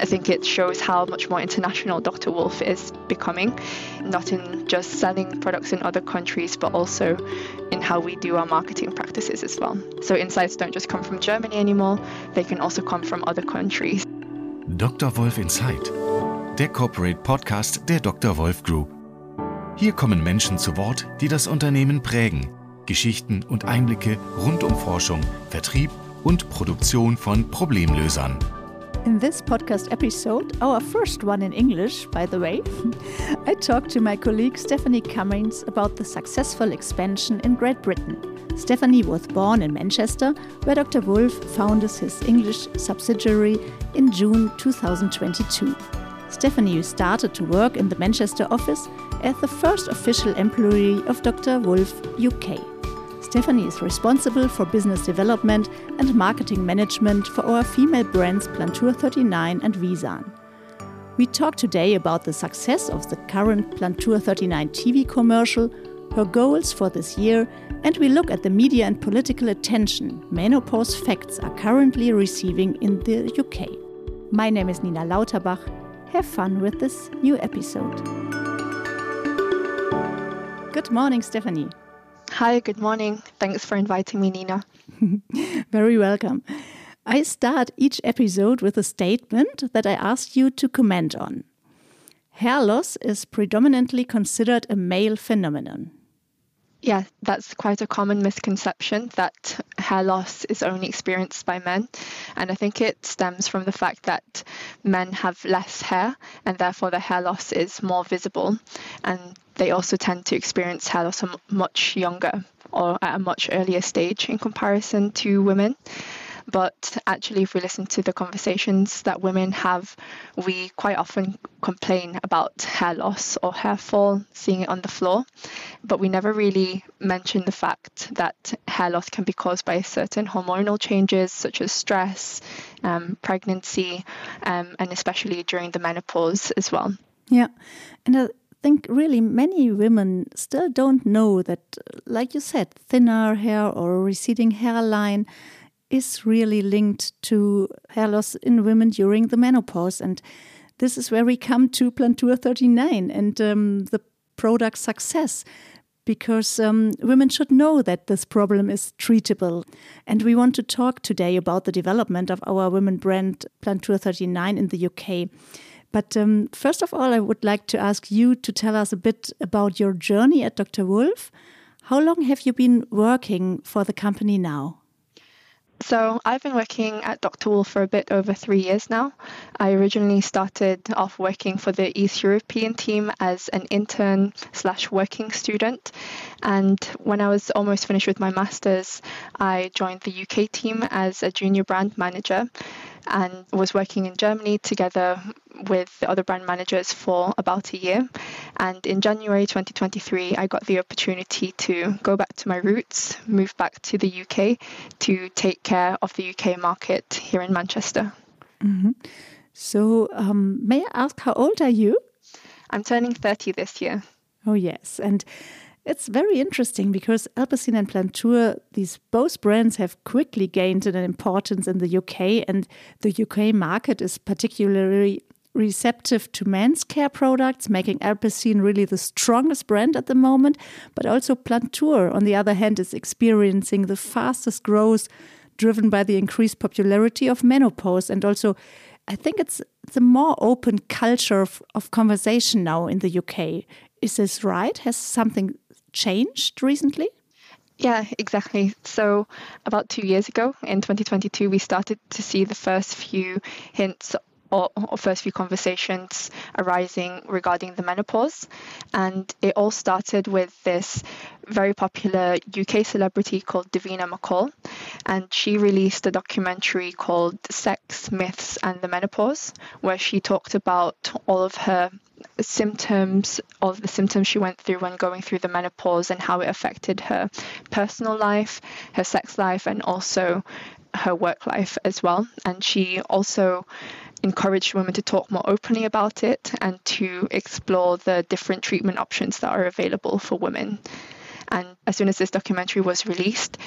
I think it shows how much more international Dr. Wolf is becoming, not in just selling products in other countries, but also in how we do our marketing practices as well. So insights don't just come from Germany anymore, they can also come from other countries. Dr. Wolf Insight, der Corporate Podcast der Dr. Wolf Group. Hier kommen Menschen zu Wort, die das Unternehmen prägen. Geschichten und Einblicke rund um Forschung, Vertrieb und Produktion von Problemlösern. In this podcast episode, our first one in English, by the way, I talked to my colleague Stephanie Cummins about the successful expansion in Great Britain. Stephanie was born in Manchester, where Dr. Wolff founded his English subsidiary in June 2022. Stephanie started to work in the Manchester office as the first official employee of Dr. Wolff UK. Stephanie is responsible for business development and marketing management for our female brands Plantur 39 and Visan. We talk today about the success of the current Plantur 39 TV commercial, her goals for this year, and we look at the media and political attention menopause facts are currently receiving in the UK. My name is Nina Lauterbach. Have fun with this new episode. Good morning, Stephanie. Hi, good morning. Thanks for inviting me, Nina. Very welcome. I start each episode with a statement that I ask you to comment on. Hair loss is predominantly considered a male phenomenon. Yeah, that's quite a common misconception that hair loss is only experienced by men. And I think it stems from the fact that men have less hair and therefore the hair loss is more visible. And they also tend to experience hair loss much younger or at a much earlier stage in comparison to women. But actually, if we listen to the conversations that women have, we quite often complain about hair loss or hair fall, seeing it on the floor. But we never really mention the fact that hair loss can be caused by certain hormonal changes, such as stress, um, pregnancy, um, and especially during the menopause as well. Yeah. And I think really many women still don't know that, like you said, thinner hair or receding hairline is really linked to hair loss in women during the menopause. And this is where we come to Plantur 39 and um, the product success. Because um, women should know that this problem is treatable. And we want to talk today about the development of our women brand Plantur 39 in the UK. But um, first of all, I would like to ask you to tell us a bit about your journey at Dr. Wolff. How long have you been working for the company now? So I've been working at Dr. Wolff for a bit over three years now. I originally started off working for the East European team as an intern slash working student. And when I was almost finished with my master's, I joined the UK team as a junior brand manager and was working in Germany together with the other brand managers for about a year. And in January 2023, I got the opportunity to go back to my roots, move back to the UK to take care of the UK market here in Manchester. Mm-hmm. So, um, may I ask, how old are you? I'm turning 30 this year. Oh, yes. And it's very interesting because Alpecin and Plantur, these both brands have quickly gained an importance in the UK, and the UK market is particularly receptive to men's care products, making Alpecin really the strongest brand at the moment. But also Plantur, on the other hand, is experiencing the fastest growth driven by the increased popularity of menopause. And also, I think it's, the more open culture of, of conversation now in the UK. Is this right? Has something changed recently? Yeah, exactly. So, about two years ago in 2022, we started to see the first few hints or, or, first few conversations arising regarding the menopause. And it all started with this very popular UK celebrity called Davina McCall. And she released a documentary called Sex, Myths, and the Menopause, where she talked about all of her symptoms all of the symptoms she went through when going through the menopause and how it affected her personal life, her sex life, and also her work life as well. And she also encouraged women to talk more openly about it and to explore the different treatment options that are available for women. And as soon as this documentary was released,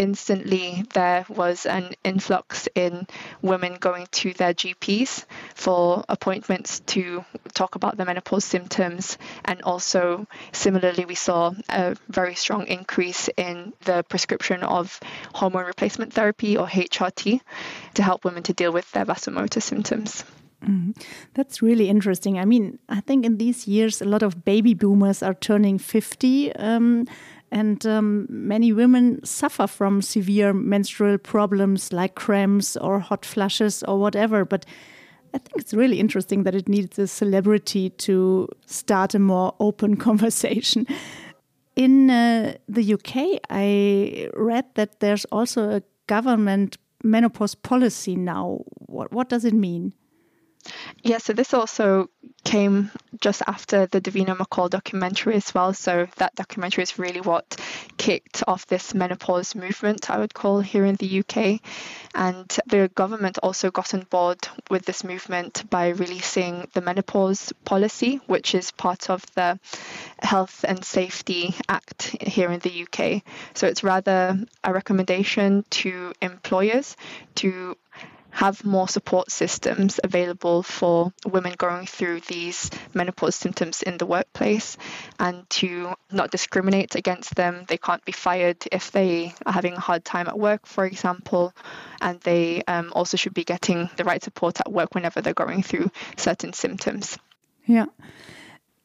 instantly there was an influx in women going to their GPs for appointments to talk about the menopause symptoms. And also, similarly, we saw a very strong increase in the prescription of hormone replacement therapy or HRT to help women to deal with their vasomotor symptoms. Mm, that's really interesting. I mean, I think in these years, a lot of baby boomers are turning 50. Um, and um, many women suffer from severe menstrual problems like cramps or hot flushes or whatever. But I think it's really interesting that it needs a celebrity to start a more open conversation. In uh, the UK, I read that there's also a government menopause policy now. What, what does it mean? Yeah, so this also came just after the Davina McCall documentary as well. So that documentary is really what kicked off this menopause movement, I would call, here in the UK. And the government also got on board with this movement by releasing the menopause policy, which is part of the Health and Safety Act here in the UK. So it's rather a recommendation to employers to have more support systems available for women going through these menopause symptoms in the workplace and to not discriminate against them. They can't be fired if they are having a hard time at work, for example, and they um, also should be getting the right support at work whenever they're going through certain symptoms. Yeah.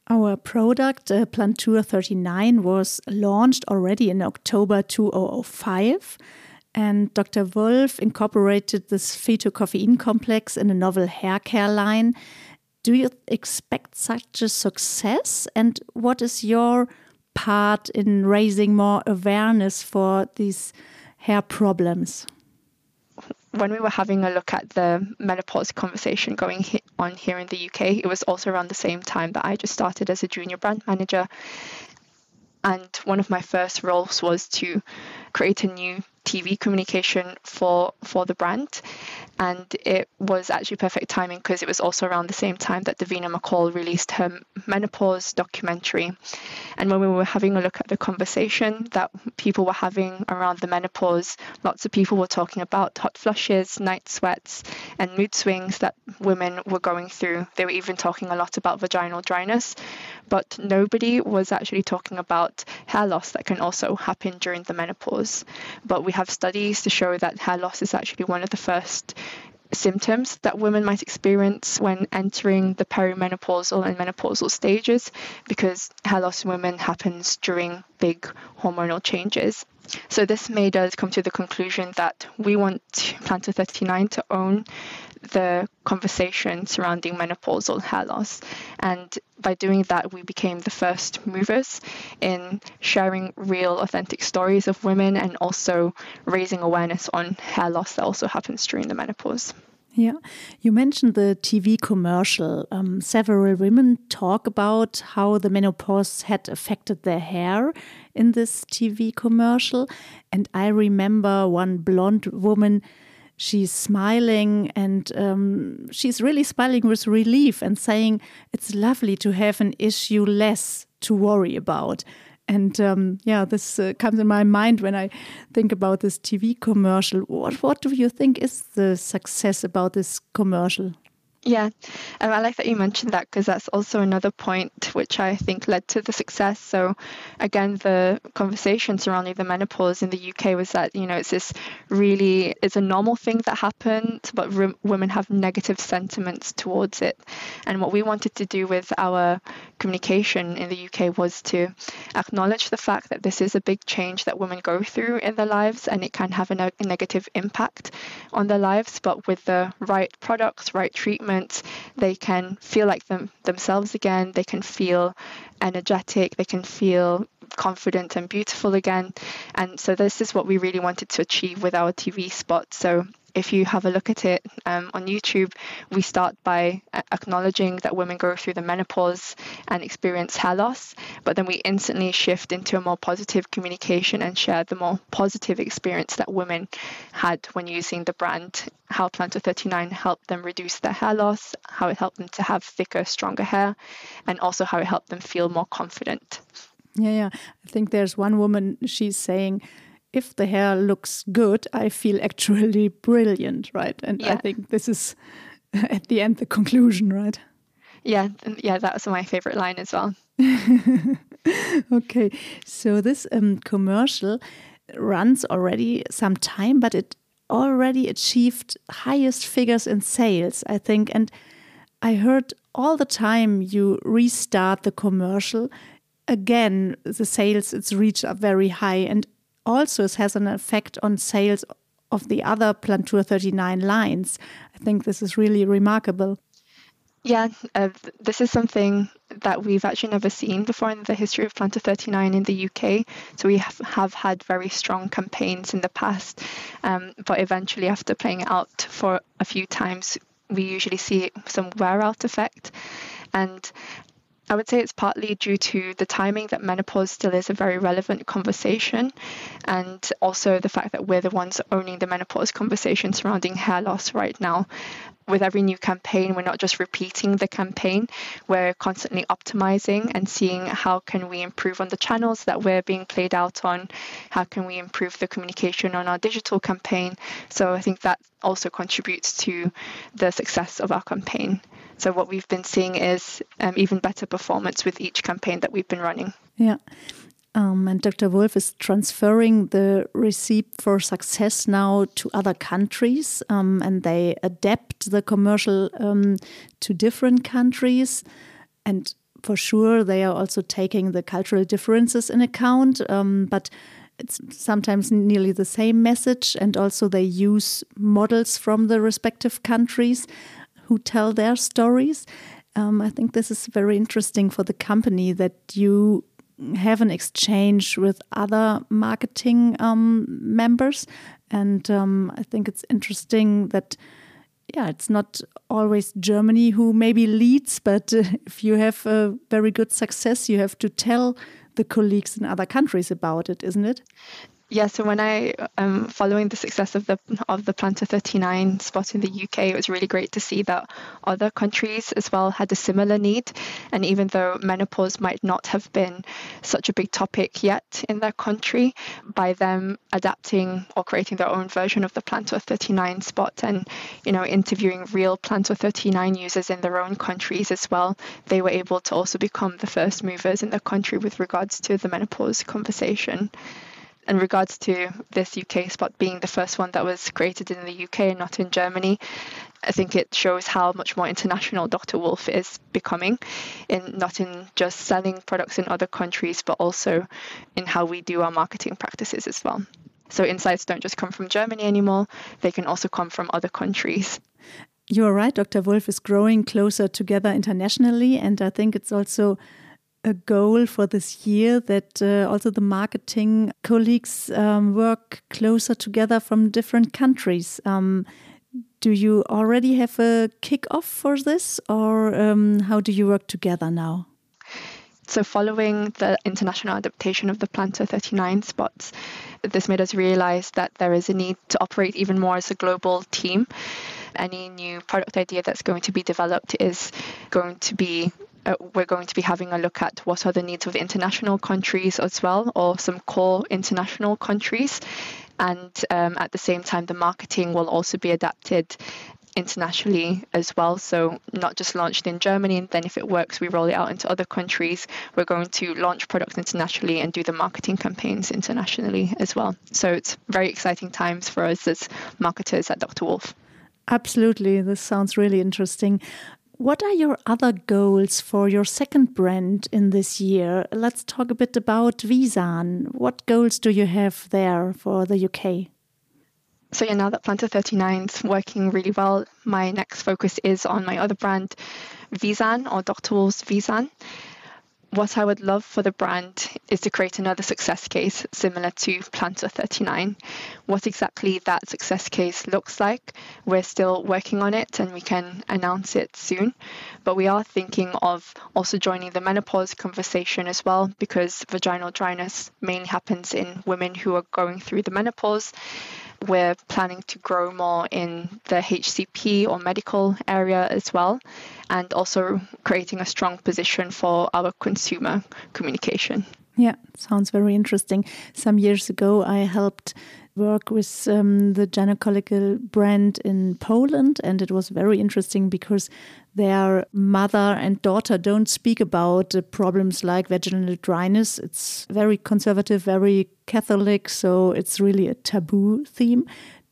Our product, uh, Plantur 39, was launched already in October 2005 and Dr. Wolff incorporated this phytocoffein complex in a novel hair care line. Do you expect such a success? And what is your part in raising more awareness for these hair problems? when we were having a look at the menopause conversation going on here in the UK, it was also around the same time that I just started as a junior brand manager. And one of my first roles was to create a new TV communication for for the brand, and it was actually perfect timing because it was also around the same time that Davina McCall released her menopause documentary. And when we were having a look at the conversation that people were having around the menopause, lots of people were talking about hot flushes, night sweats, and mood swings that women were going through. They were even talking a lot about vaginal dryness, but nobody was actually talking about hair loss that can also happen during the menopause. But we have studies to show that hair loss is actually one of the first symptoms that women might experience when entering the perimenopausal and menopausal stages because hair loss in women happens during big hormonal changes. So this made us come to the conclusion that we want Plantur 39 to own the conversation surrounding menopausal hair loss. And by doing that, we became the first movers in sharing real, authentic stories of women and also raising awareness on hair loss that also happens during the menopause. Yeah, you mentioned the TV commercial. Um, several women talk about how the menopause had affected their hair in this TV commercial. And I remember one blonde woman she's smiling and um, she's really smiling with relief and saying it's lovely to have an issue less to worry about. And um, yeah, this uh, comes in my mind when I think about this TV commercial. What, what do you think is the success about this commercial? Yeah, um, I like that you mentioned that because that's also another point which I think led to the success. So, again, the conversation surrounding the menopause in the UK was that you know it's this really it's a normal thing that happens, but r- women have negative sentiments towards it. And what we wanted to do with our communication in the UK was to acknowledge the fact that this is a big change that women go through in their lives, and it can have a, ne- a negative impact on their lives. But with the right products, right treatment they can feel like them themselves again. They can feel energetic. They can feel confident and beautiful again. And so this is what we really wanted to achieve with our TV spot. So if you have a look at it um, on YouTube, we start by acknowledging that women go through the menopause and experience hair loss, but then we instantly shift into a more positive communication and share the more positive experience that women had when using the brand, how Plantur 39 helped them reduce their hair loss, how it helped them to have thicker, stronger hair, and also how it helped them feel more confident. Yeah, yeah. I think there's one woman, she's saying, if the hair looks good, I feel actually brilliant, right? And yeah. I think this is at the end the conclusion, right? Yeah, yeah, that was my favorite line as well. okay, so this um, commercial runs already some time, but it already achieved highest figures in sales, I think. And I heard all the time you restart the commercial, again, the sales it's reached are very high. And also it has an effect on sales of the other Plantur 39 lines. I think this is really remarkable. Yeah, uh, this is something that we've actually never seen before in the history of Plantur 39 in the UK. So we have, have had very strong campaigns in the past, um, but eventually, after playing it out for a few times, we usually see some wear out effect. And I would say it's partly due to the timing that menopause still is a very relevant conversation, and also the fact that we're the ones owning the menopause conversation surrounding hair loss right now. With every new campaign, we're not just repeating the campaign, we're constantly optimizing and seeing how can we improve on the channels that we're being played out on, how can we improve the communication on our digital campaign. So I think that also contributes to the success of our campaign. So what we've been seeing is um, even better performance with each campaign that we've been running. Yeah. Um, and Dr. Wolff is transferring the recipe for success now to other countries, um, and they adapt the commercial um, to different countries. And for sure, they are also taking the cultural differences in account. Um, but it's sometimes nearly the same message, and also they use models from the respective countries who tell their stories. Um, I think this is very interesting for the company that you have an exchange with other marketing um, members. And um, I think it's interesting that, yeah, it's not always Germany who maybe leads, but uh, if you have a very good success, you have to tell the colleagues in other countries about it, isn't it? Yeah, so when I um following the success of the of the Plantur 39 spot in the UK, it was really great to see that other countries as well had a similar need. And even though menopause might not have been such a big topic yet in their country, by them adapting or creating their own version of the Plantur 39 spot and you know interviewing real Plantur 39 users in their own countries as well, they were able to also become the first movers in their country with regards to the menopause conversation in regards to this UK spot being the first one that was created in the UK and not in Germany, I think it shows how much more international Dr. Wolff is becoming, in not in just selling products in other countries, but also in how we do our marketing practices as well. So insights don't just come from Germany anymore, they can also come from other countries. You are right, Dr. Wolff is growing closer together internationally, and I think it's also a goal for this year that uh, also the marketing colleagues um, work closer together from different countries. Um, do you already have a kick-off for this, or um, how do you work together now? So, following the international adaptation of the Plantur 39 spots, this made us realize that there is a need to operate even more as a global team. Any new product idea that's going to be developed is going to be uh, we're going to be having a look at what are the needs of international countries as well, or some core international countries. And um, at the same time, the marketing will also be adapted internationally as well. So, not just launched in Germany, and then if it works, we roll it out into other countries. We're going to launch products internationally and do the marketing campaigns internationally as well. So, it's very exciting times for us as marketers at Dr. Wolff. Absolutely. This sounds really interesting. What are your other goals for your second brand in this year? Let's talk a bit about Visan. What goals do you have there for the UK? So yeah, now that Plantur 39 is working really well, my next focus is on my other brand, Visan or Dr. Wolff's Visan what I would love for the brand is to create another success case similar to Plantur 39. What exactly that success case looks like, we're still working on it and we can announce it soon. But we are thinking of also joining the menopause conversation as well because vaginal dryness mainly happens in women who are going through the menopause. We're planning to grow more in the HCP or medical area as well, and also creating a strong position for our consumer communication. Yeah, sounds very interesting. Some years ago, I helped work with um, the gynecological brand in Poland, and it was very interesting because their mother and daughter don't speak about uh, problems like vaginal dryness. It's very conservative, very Catholic, so it's really a taboo theme.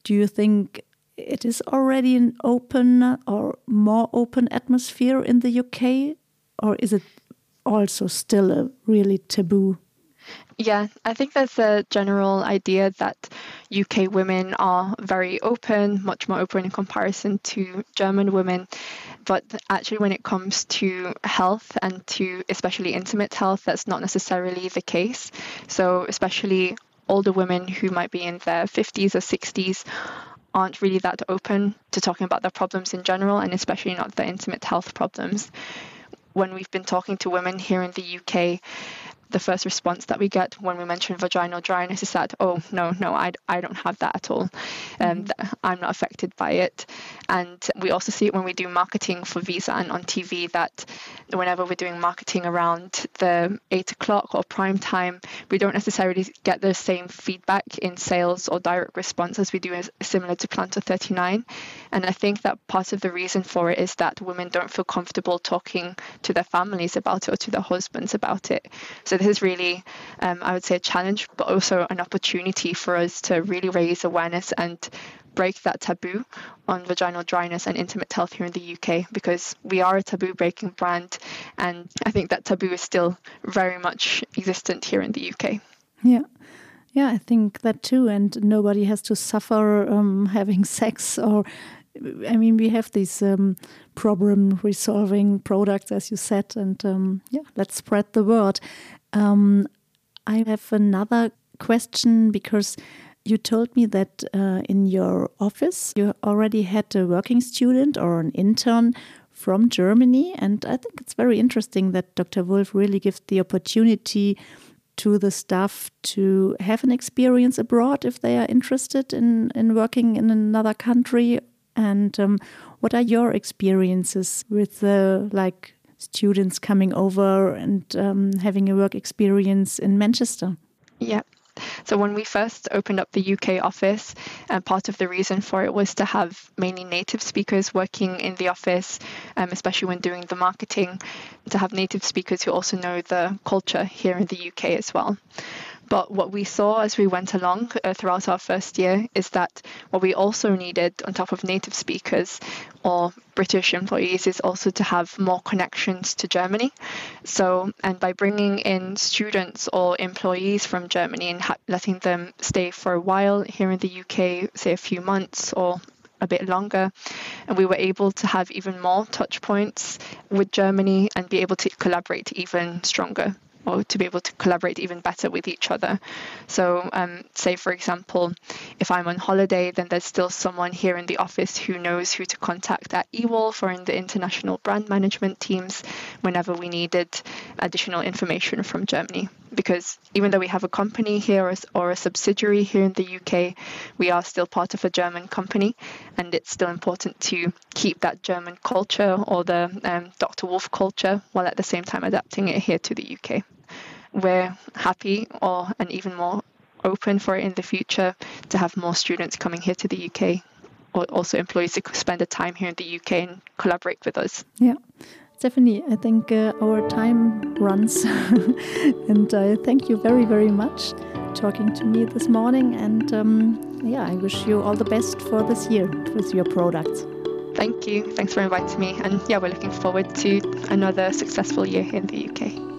Do you think it is already an open or more open atmosphere in the UK, or is it also still a really taboo yeah, I think there's a general idea that UK women are very open, much more open in comparison to German women. But actually, when it comes to health and to especially intimate health, that's not necessarily the case. So, especially older women who might be in their 50s or 60s aren't really that open to talking about their problems in general, and especially not their intimate health problems. When we've been talking to women here in the UK, the first response that we get when we mention vaginal dryness is that, oh, no, no, I, I don't have that at all. Um, mm-hmm. I'm not affected by it. And we also see it when we do marketing for Visa and on TV that whenever we're doing marketing around the eight o'clock or prime time, we don't necessarily get the same feedback in sales or direct response as we do as, similar to Plantur 39. And I think that part of the reason for it is that women don't feel comfortable talking to their families about it or to their husbands about it. So is really, um, I would say, a challenge, but also an opportunity for us to really raise awareness and break that taboo on vaginal dryness and intimate health here in the UK because we are a taboo breaking brand and I think that taboo is still very much existent here in the UK. Yeah. Yeah, I think that too. And nobody has to suffer um, having sex or I mean, we have these um, problem resolving products, as you said, and um, yeah, let's spread the word. Um, I have another question because you told me that uh, in your office you already had a working student or an intern from Germany, and I think it's very interesting that Dr. Wolf really gives the opportunity to the staff to have an experience abroad if they are interested in, in working in another country. And um, what are your experiences with the like students coming over and um, having a work experience in Manchester? Yeah. So when we first opened up the UK office, uh, part of the reason for it was to have mainly native speakers working in the office, um, especially when doing the marketing, to have native speakers who also know the culture here in the UK as well. But what we saw as we went along uh, throughout our first year is that what we also needed, on top of native speakers or British employees, is also to have more connections to Germany. So, and by bringing in students or employees from Germany and ha- letting them stay for a while here in the UK, say a few months or a bit longer and we were able to have even more touch points with Germany and be able to collaborate even stronger or to be able to collaborate even better with each other. So, um, say for example, if I'm on holiday, then there's still someone here in the office who knows who to contact at eWolf or in the international brand management teams whenever we needed additional information from Germany. Because even though we have a company here or a subsidiary here in the UK, we are still part of a German company, and it's still important to keep that German culture or the um, Dr. Wolff culture while at the same time adapting it here to the UK we're happy or and even more open for it in the future to have more students coming here to the UK or also employees to spend the time here in the UK and collaborate with us. Yeah. Stephanie, I think uh, our time runs, and I thank you very, very much talking to me this morning. And um, yeah, I wish you all the best for this year with your products. Thank you. Thanks for inviting me. And yeah, we're looking forward to another successful year here in the UK.